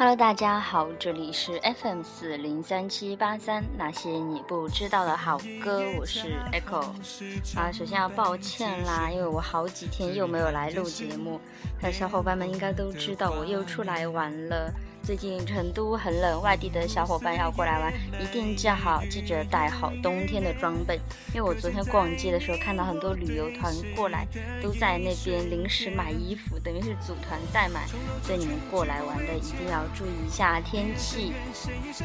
Hello，大家好，这里是 FM 四零三七八三，那些你不知道的好歌，我是 Echo。啊，首先要抱歉啦，因为我好几天又没有来录节目，那小伙伴们应该都知道，我又出来玩了。最近成都很冷，外地的小伙伴要过来玩，一定记好，记着带好冬天的装备。因为我昨天逛街的时候看到很多旅游团过来，都在那边临时买衣服，等于是组团代买。所以你们过来玩的一定要注意一下天气。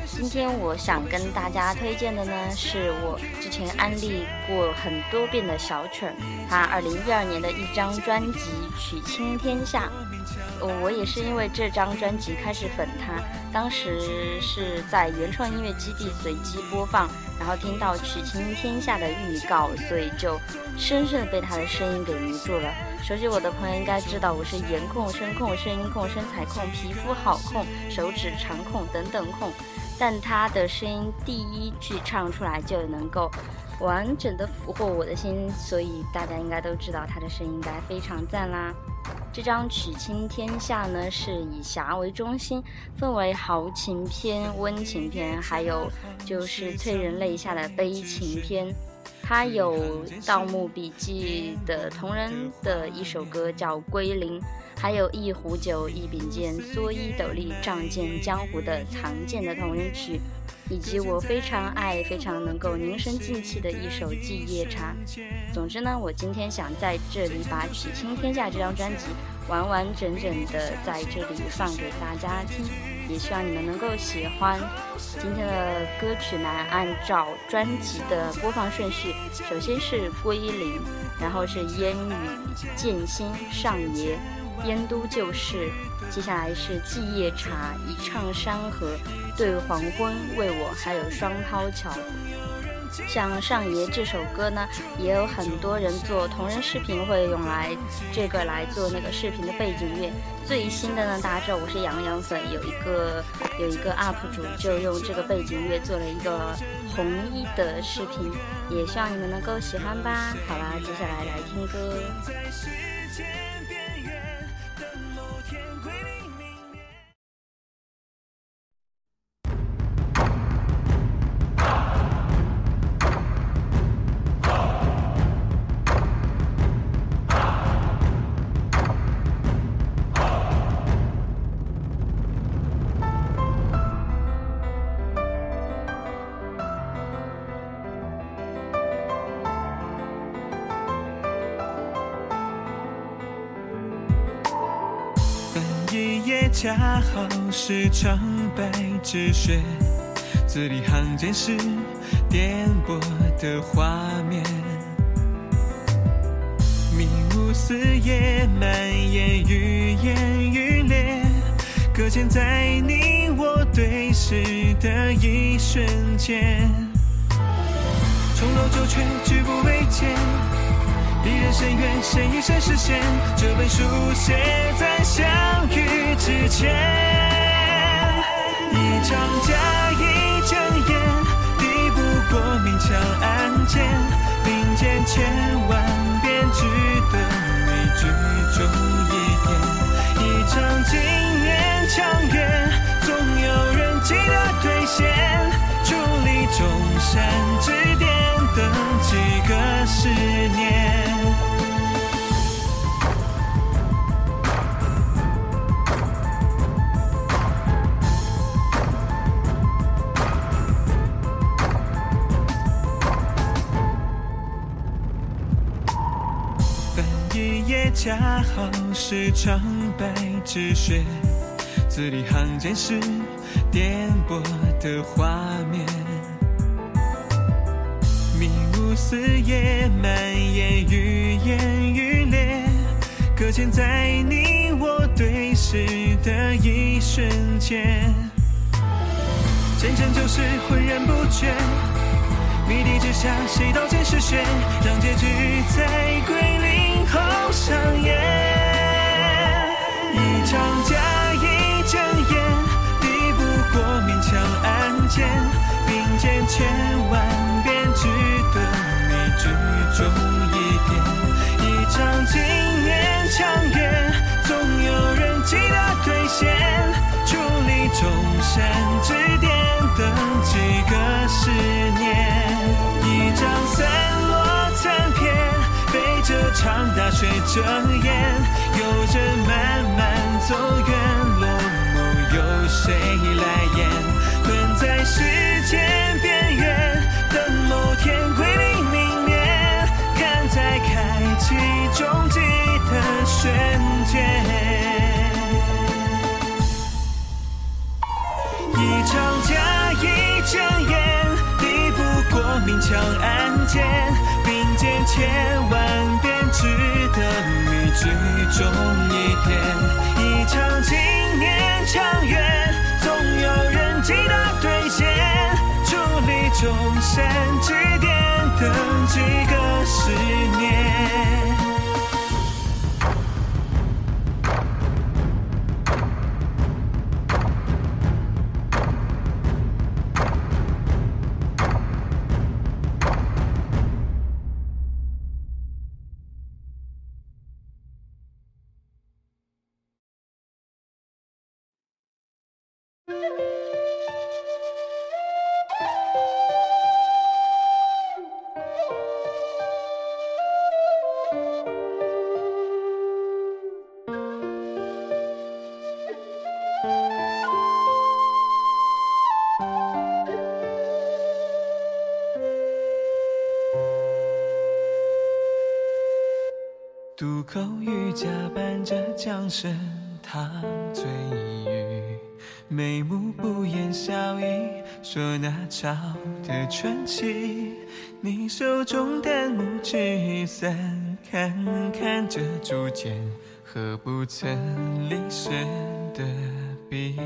今天我想跟大家推荐的呢，是我之前安利过很多遍的小曲儿，他二零一二年的一张专辑《曲倾天下》。我也是因为这张专辑开始粉他，当时是在原创音乐基地随机播放，然后听到《曲倾天下》的预告，所以就深深的被他的声音给迷住了。熟悉我的朋友应该知道，我是颜控、声控、声音控、身材控、皮肤好控、手指长控等等控，但他的声音第一句唱出来就能够完整的俘获我的心，所以大家应该都知道他的声音应该非常赞啦。这张《曲倾天下》呢，是以侠为中心，分为豪情篇、温情篇，还有就是催人泪下的悲情篇。它有《盗墓笔记》的同人的一首歌叫《归零》，还有一壶酒、一柄剑、蓑衣斗笠、仗剑江湖的藏剑的同人曲。以及我非常爱、非常能够凝神静气的一首《寂夜茶》。总之呢，我今天想在这里把《曲倾天下》这张专辑完完整整的在这里放给大家听，也希望你们能够喜欢。今天的歌曲呢，按照专辑的播放顺序，首先是《归零》，然后是《烟雨剑心》上爷。燕都旧事，接下来是《寂夜茶》，一唱山河，对黄昏，为我，还有双涛桥。像上爷这首歌呢，也有很多人做同人视频会用来这个来做那个视频的背景乐。最新的呢，大家知道我是杨洋粉，有一个有一个 UP 主就用这个背景乐做了一个红衣的视频，也希望你们能够喜欢吧。好啦，接下来来听歌。恰好是长白之雪，字里行间是颠簸的画面，迷雾四野蔓延，愈演愈烈，搁浅在你我对视的一瞬间，重楼旧却举步维艰。离人深渊，谁与谁实现？这本书写在相遇之前。一场假，意睁眼，敌不过明枪暗箭。并肩千万遍，值得每句中恰好是长白之雪，字里行间是颠簸的画面，迷雾四野蔓延，愈演愈烈，搁浅在你我对视的一瞬间，前尘旧事浑然不觉，谜底之下谁刀剑是血，让结局在归零。好上演一场假意睁言敌不过勉强暗箭并肩千万遍只等你剧中一点一场经年强颜总有人记得兑现伫立众山之巅等几个十雪遮掩，有人慢慢走远，落幕由谁来演？困在时间边缘，等某天归零明灭，看在开启终极的瞬间。一场假一睁眼，抵不过明枪暗箭，并肩千万，只得你剧终一点。一场经年长远，总有人记得兑现，伫立众山之巅，等几个十伴着桨声淌醉语，眉目不言笑意，说那朝的传奇。你手中淡墨纸伞，看看这竹简，何不曾离身的笔？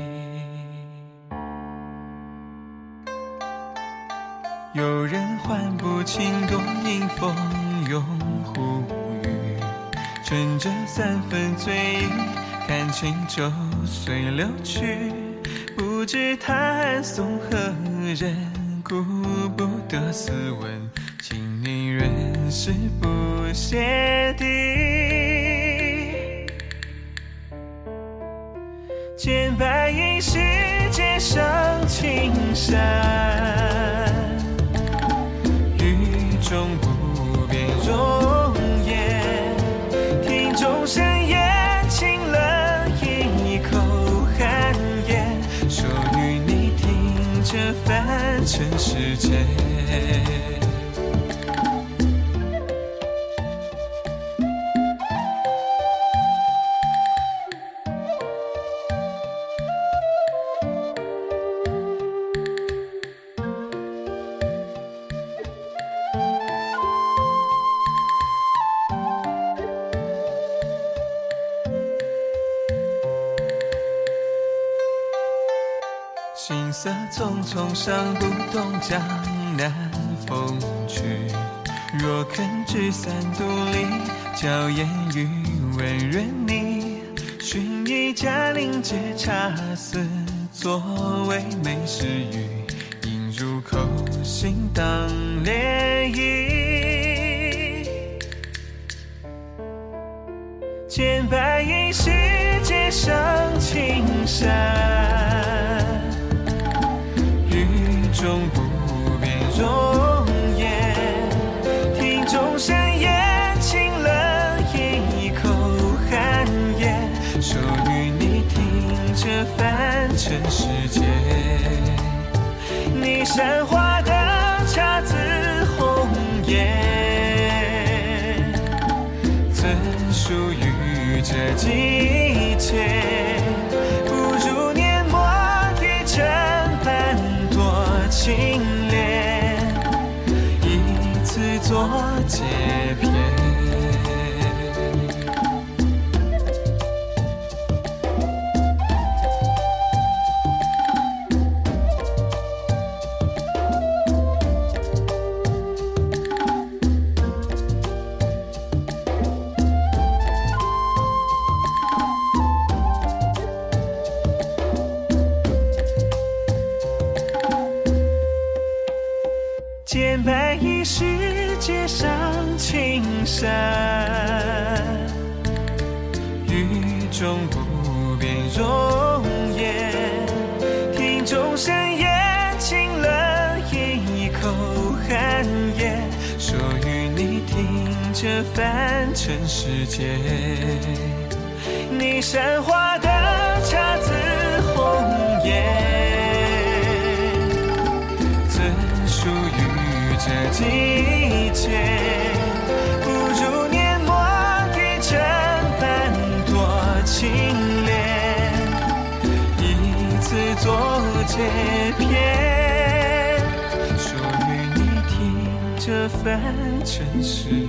有人唤不清多迎风拥忽，趁着三分醉意，看清周岁流去。不知他送何人，顾不得斯文，请你仍是不谢底。见白衣世界上青山，雨中这凡尘世间。似昨属于这季节？不如界。你散花的姹紫红颜，怎属于这季节？不如年末一针般多情恋，一次做结篇，属于你听这凡尘世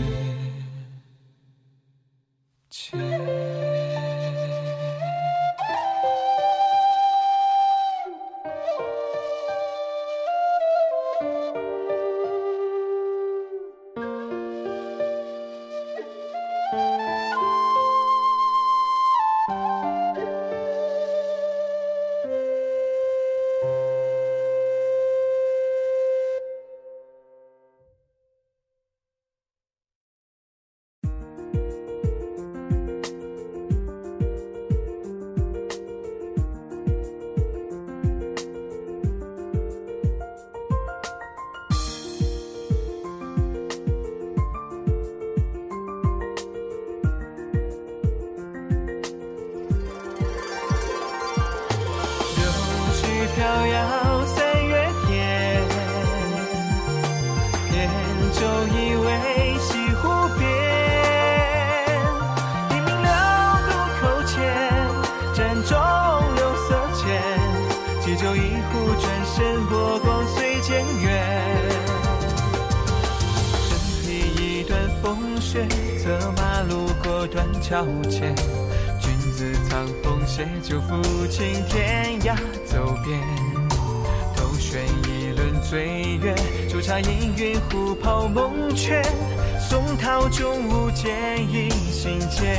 雪，策马路过断桥前。君子藏锋，携，酒抚琴天涯走遍。头悬一轮醉月，煮茶氤氲壶泡梦却。松涛中舞剑影心间。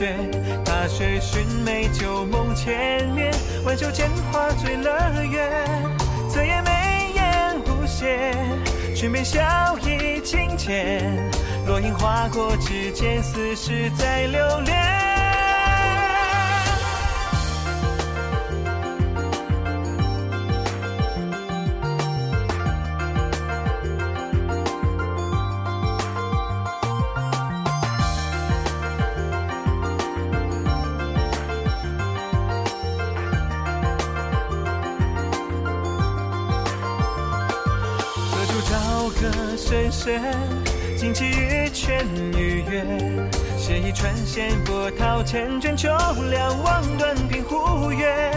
雪。踏雪寻梅，旧梦千年。挽袖间花醉了月，侧颜眉眼无邪。裙边笑意轻浅，落英划过指尖，似是在留恋。个深深，惊起玉泉与月。写一串线，波涛千卷，秋凉望断平湖月。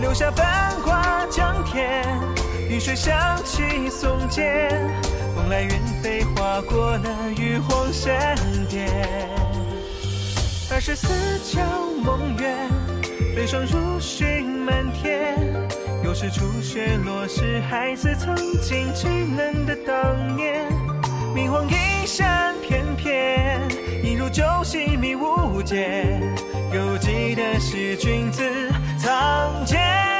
留下半挂江天，雨水响起松间。风来云飞，划过那玉皇闪电。二十四桥梦圆，飞霜如絮满天。又是初雪落时，孩子曾经稚嫩的当年。明黄一闪翩翩，一如旧戏迷雾间。犹记得是君子藏剑。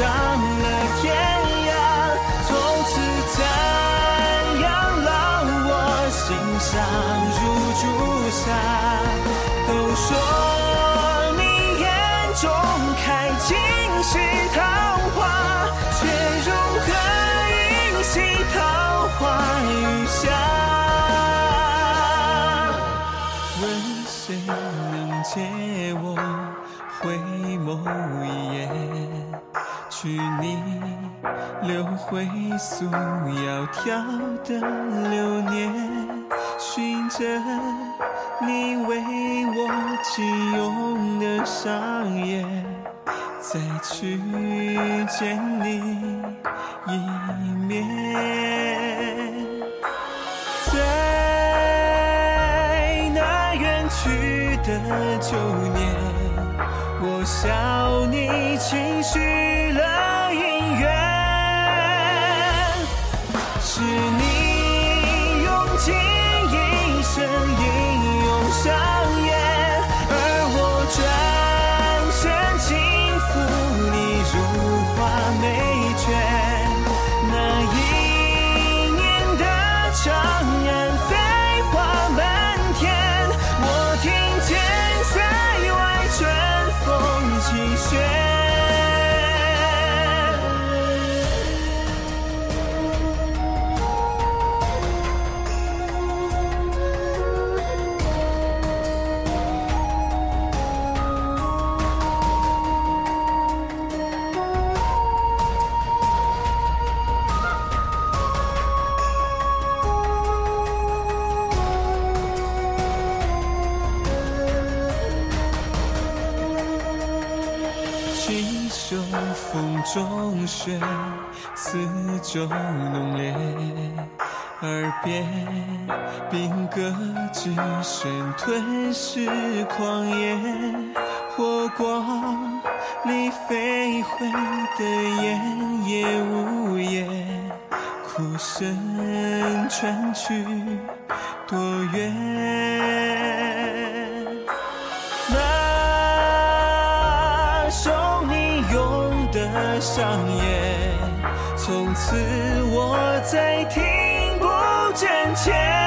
上去你留回素窈窕的流年，寻着你为我紧拥的双眼，再去见你一面。在那远去的旧年，我笑你轻许是周浓烈，耳边兵戈之声吞噬狂野，火光里飞回的烟也无言，哭声传去多远？那手你用的上演，从此我再听不见前。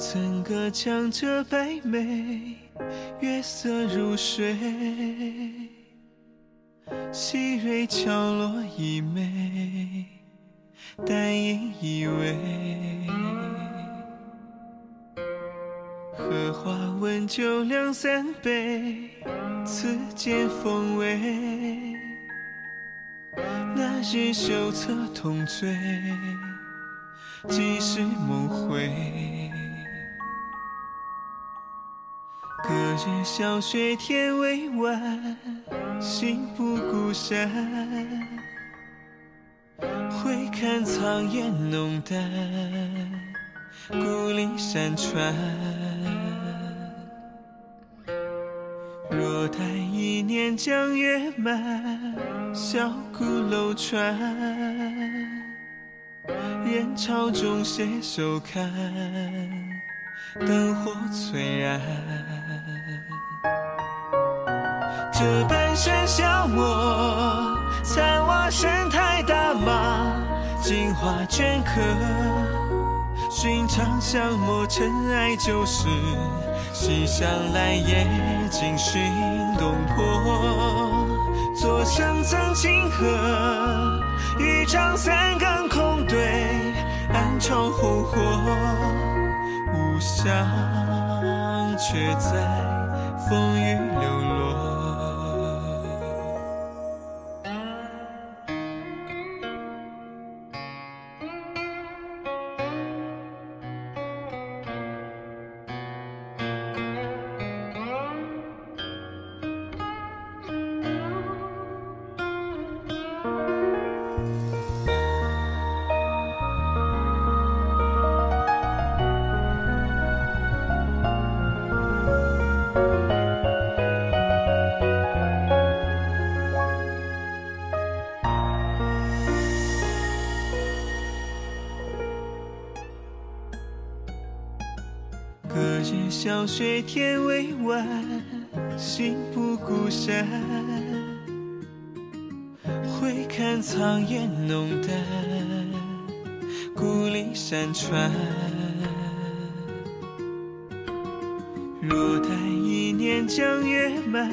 曾歌唱着白眉，月色如水，细蕊敲落一枚，淡影依偎。荷花温酒两三杯，此间风味。那日袖侧同醉。几时梦回？隔日小雪天未晚，心不孤山。回看苍烟浓淡，故里山川。若若待一年江月满，小鼓楼船，人潮中携手看，灯火璀璨。这半生消磨，残瓦生态大马，镜花镌刻，寻常相磨，尘埃旧事。细想来也惊心动魄。坐相赠清河，豫章三更空对，暗潮红火，无相却在风雨流隔日小雪天未晚，心不孤山。回看苍烟浓淡，故里山川。江月满，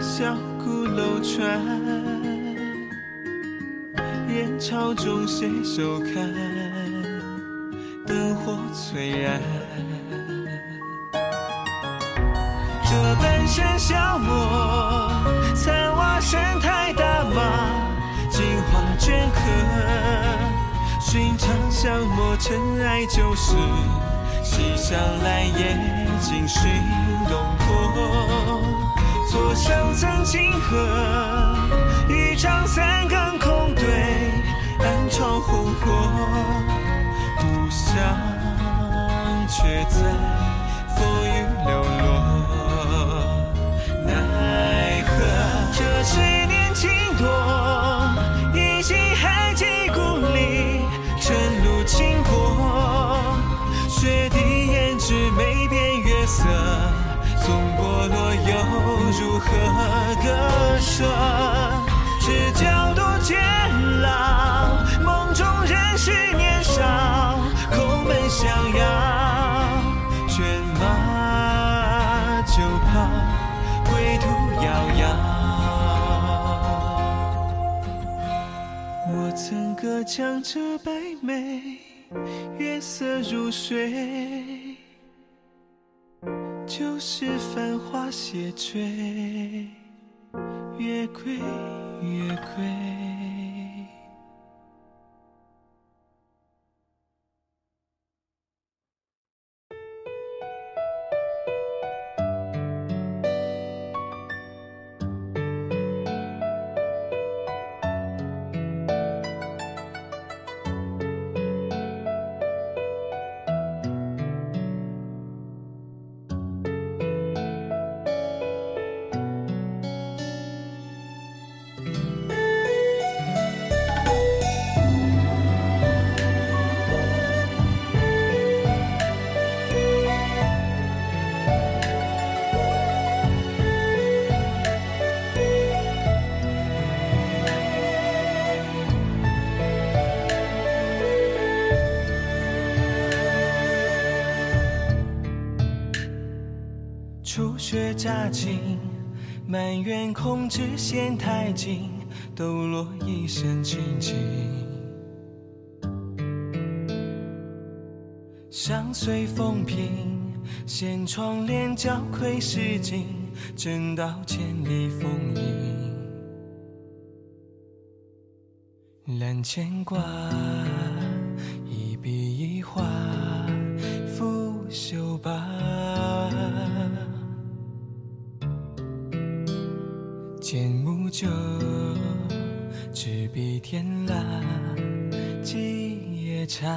小鼓楼船，人潮中携手看，灯火璀璨。这半生消磨，残瓦生态大马，镜花镌刻，寻常巷陌，尘埃旧事。西厢来也尽寻东坡，左相赠清河，豫章三更空对，暗潮红火，故乡却在风雨流落。奈何这何割舍？只教多监牢，梦中仍是年少，空门相邀，倦马就跑。归途遥遥，我曾歌将这白眉，月色如水，旧时繁华斜坠，月归月归。雪乍晴，满园空枝嫌太近，抖落一身清静。相随风平，掀窗帘交窥诗景，正道千里风影。揽牵挂，酒，执笔天蜡，几夜茶。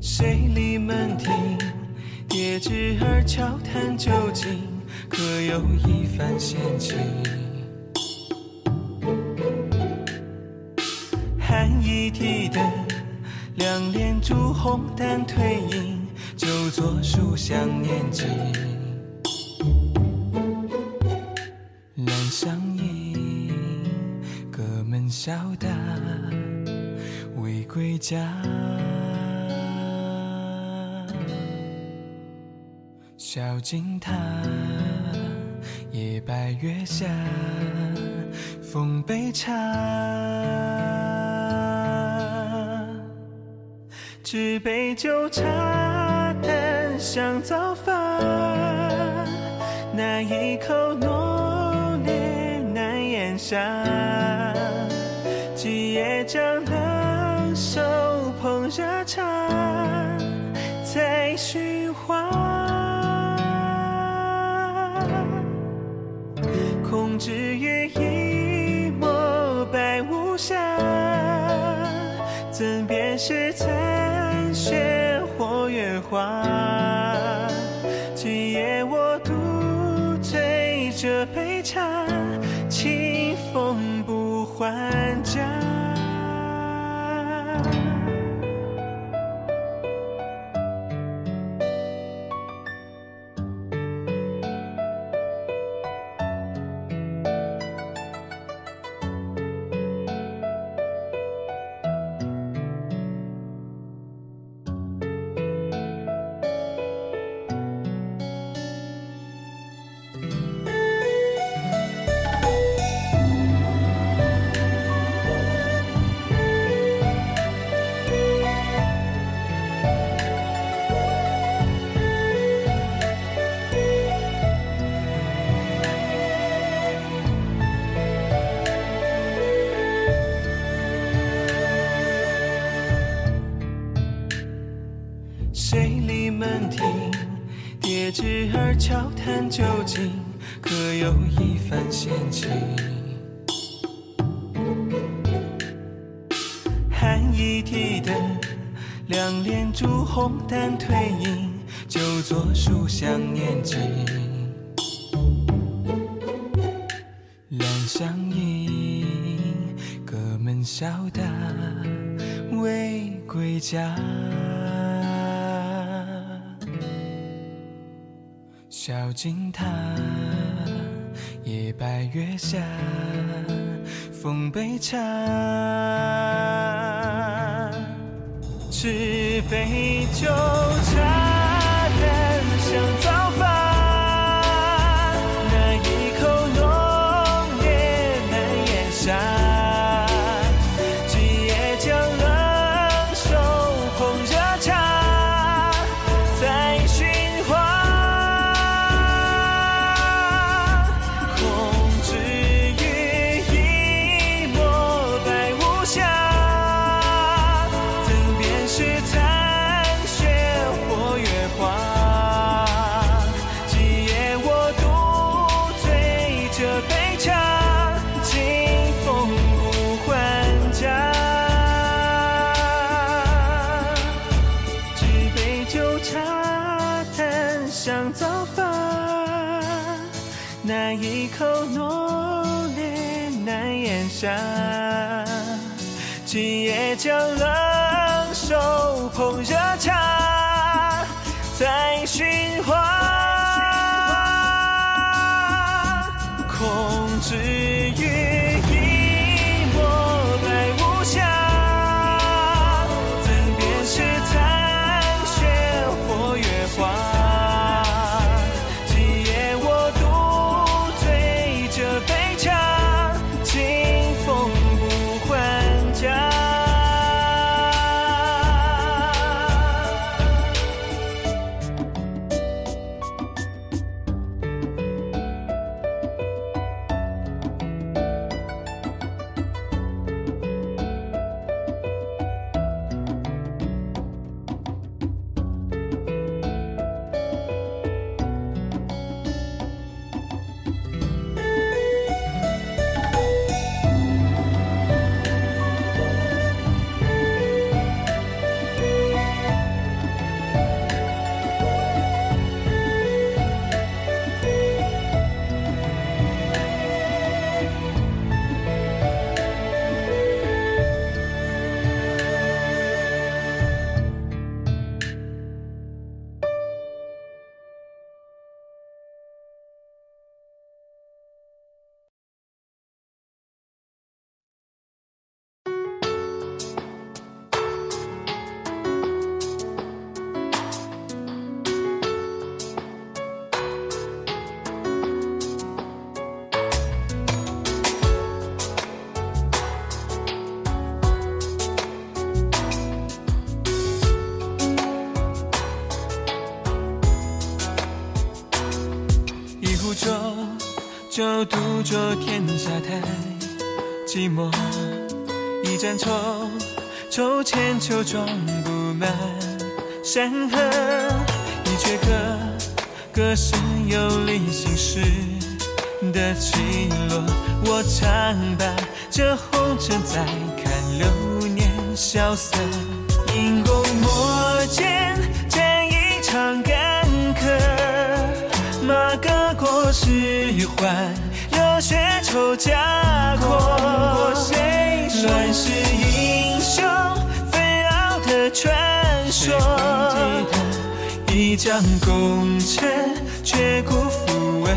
水里门庭，叠纸儿悄谈究竟，可有一番闲情？寒衣提灯，两帘烛红淡褪影，就作书香念经。阑香盈，各门小打，未归家。小径塔，夜白月下，奉杯茶。纸杯酒茶淡，香早发。那一口浓烈难咽下，几夜将冷手捧热茶，在寻花。空知月一抹白无瑕，怎辨是残闲情？寒衣提灯，两帘烛红淡褪影，就坐书香念经。两相迎，各门小打，未归家。小径塔，白月下，奉杯茶。纸杯酒壶酒，独酌天下太。寂寞一盏愁，愁千秋装不满山河。你却歌，歌声有离心事的起落。我唱罢这红尘再看流年萧瑟，因功莫，见尸还，热血酬家国。乱世英雄飞傲的传说，一将功成却辜负温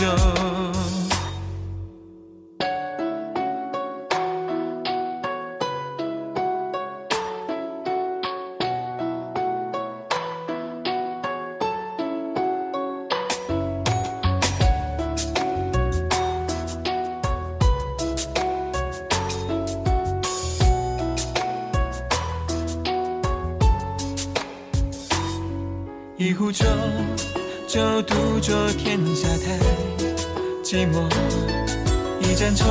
柔。一盏愁，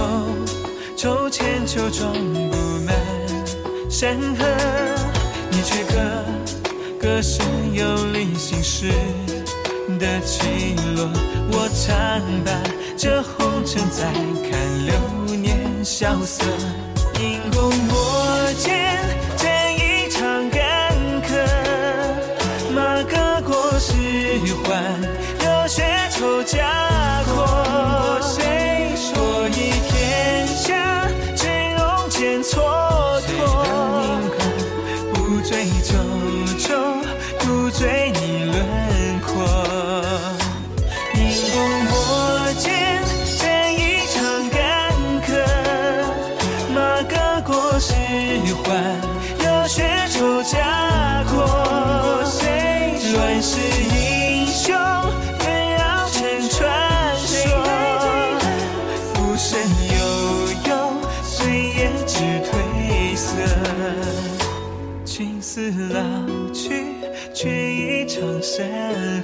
愁千秋装不满山河。你却歌，歌声有离心事的起落。我常把这红尘再看流年萧瑟，因功莫见，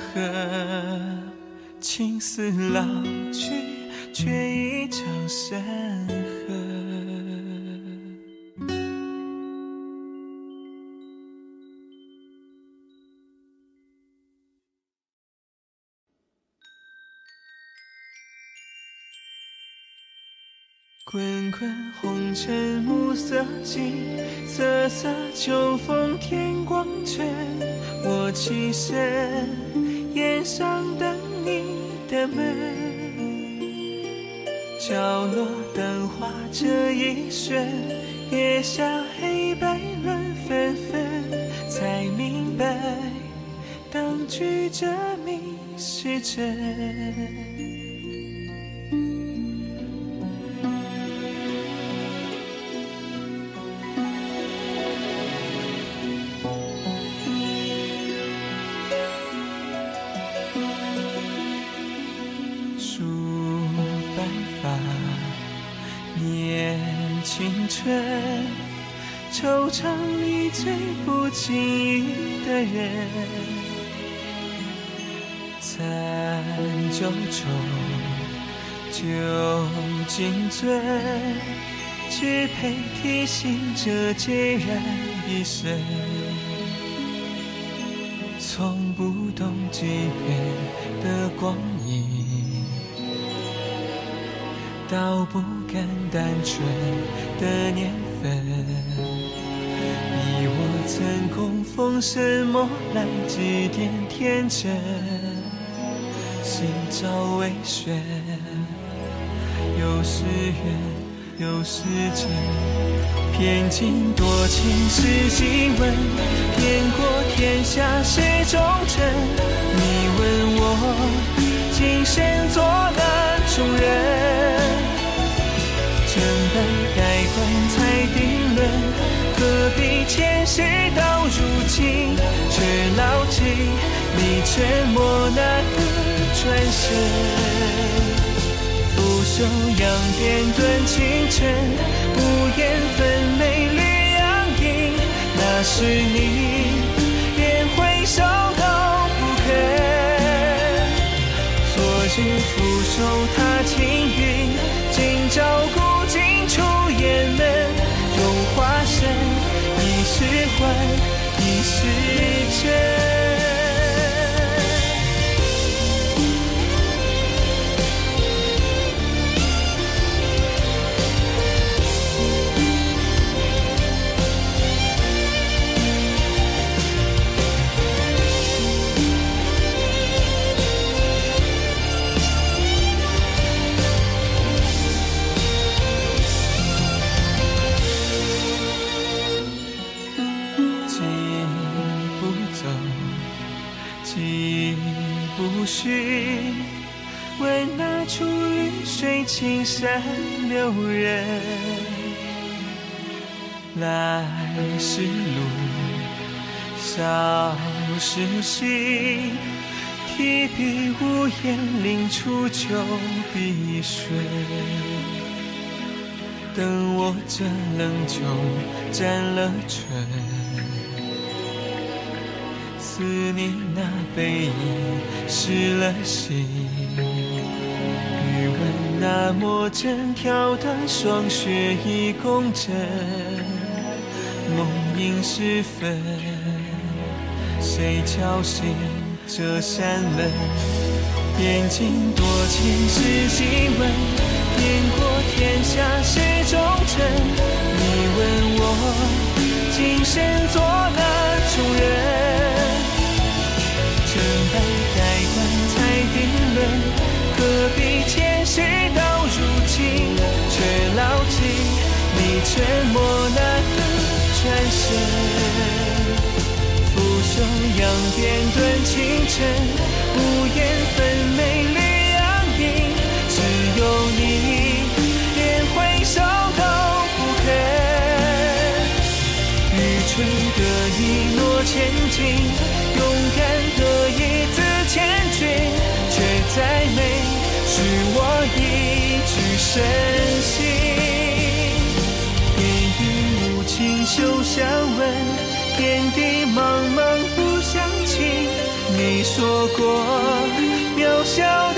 山河。青丝老去，却一场山河。滚滚红尘暮色尽，瑟瑟秋风天光沉。我起身，檐上等你的门。角落灯花这一瞬，月下黑白乱纷纷，才明白当局者迷是真。残酒中，酒尽醉，只配提醒这孑然一身。从不懂几遍的光阴，到不敢单纯的年份。曾供奉什么来祭奠天真？心照微宣，有时远，有时近。偏惊多情是新闻，骗过天下是忠臣。你问我今生做哪种人？成败盖棺才定论，何必前世到如今，却牢记你沉默那个转身。俯首仰边顿清晨，无言分美绿杨阴，那是你，连回首都不肯。昨日俯首踏青云，今朝古今出雁门，荣华生，一世欢，一世真。留人。来时路，少时行，提笔无言，临出酒碧水。等我这冷酒沾了唇，思念那背影湿了心，那墨针挑的霜雪一共枕，梦萦时分，谁敲醒这扇门？边境多情是新闻，遍过天下是忠臣。你问我今生做哪种人？成败盖棺才定论，何必前沉默那个转身。俯首扬鞭顿清晨，无言分美绿杨影，只有你连回首都不肯。愚蠢的一诺千金，勇敢的一字千钧，却再没许我一句深都想问，天地茫茫不相亲。你说过，渺小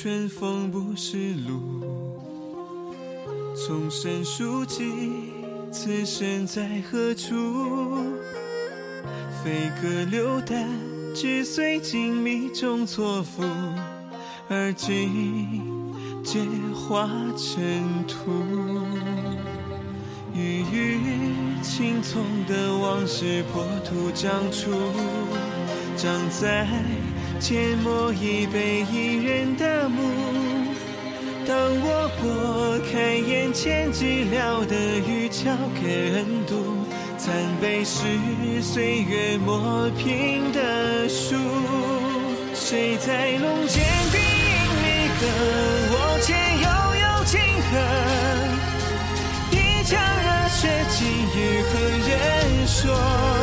春风不识路。从生书记，此生在何处？飞鸽流丹，只随锦觅中错付，而今皆化尘土。郁郁青葱的往事破土长出，长在缄默一杯一人的墓。当我拨开眼前寂寥的雨，交给人读，残碑是岁月磨平的书。谁在龙间低吟离歌？我且悠悠情恨。一腔热血，今与何人说？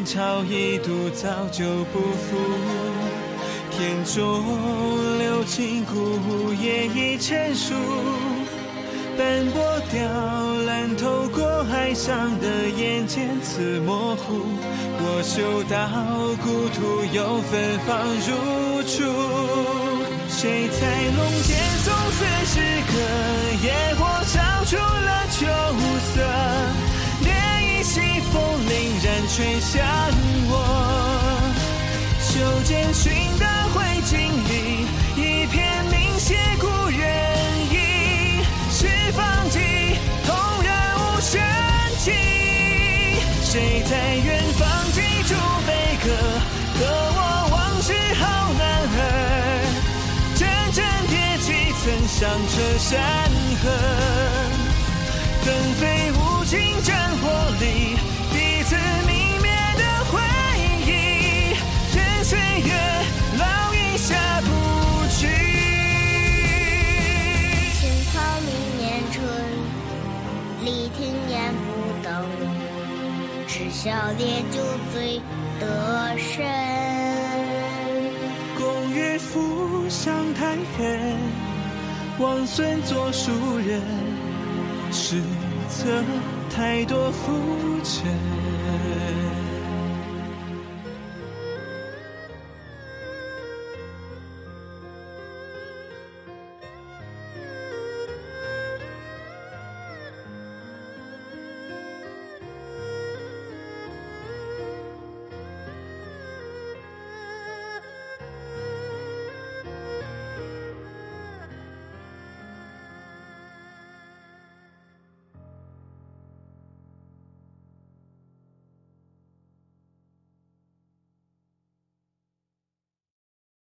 前朝一度早就不复，天中流金谷也已成熟。斑驳雕栏透过海上的眼间似模糊，我嗅到故土又芬芳如初。谁在龙间送死诗歌？野火烧出了秋吹向我，袖间寻的灰烬里，一片明写故人意，是方剂，同人无声气。谁在远方记住悲歌，和我往事好男儿，阵阵铁骑曾响彻山河，纷飞无尽战火里。小烈酒醉得神，公岳父上太远，王孙作书人，史册太多浮沉。